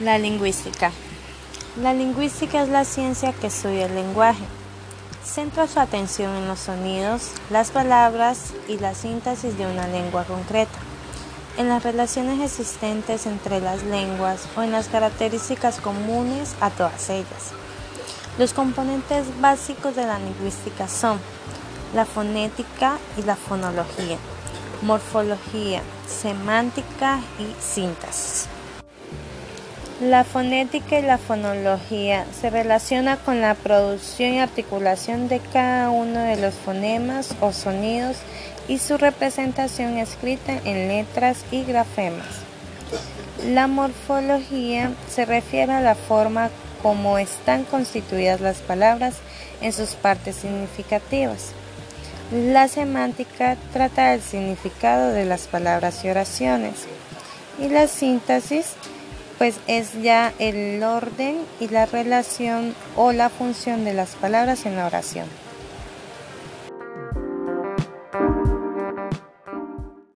La lingüística. La lingüística es la ciencia que estudia el lenguaje. Centra su atención en los sonidos, las palabras y la síntesis de una lengua concreta, en las relaciones existentes entre las lenguas o en las características comunes a todas ellas. Los componentes básicos de la lingüística son la fonética y la fonología, morfología, semántica y síntesis. La fonética y la fonología se relaciona con la producción y articulación de cada uno de los fonemas o sonidos y su representación escrita en letras y grafemas. La morfología se refiere a la forma como están constituidas las palabras en sus partes significativas. La semántica trata del significado de las palabras y oraciones. Y la síntesis pues es ya el orden y la relación o la función de las palabras en la oración.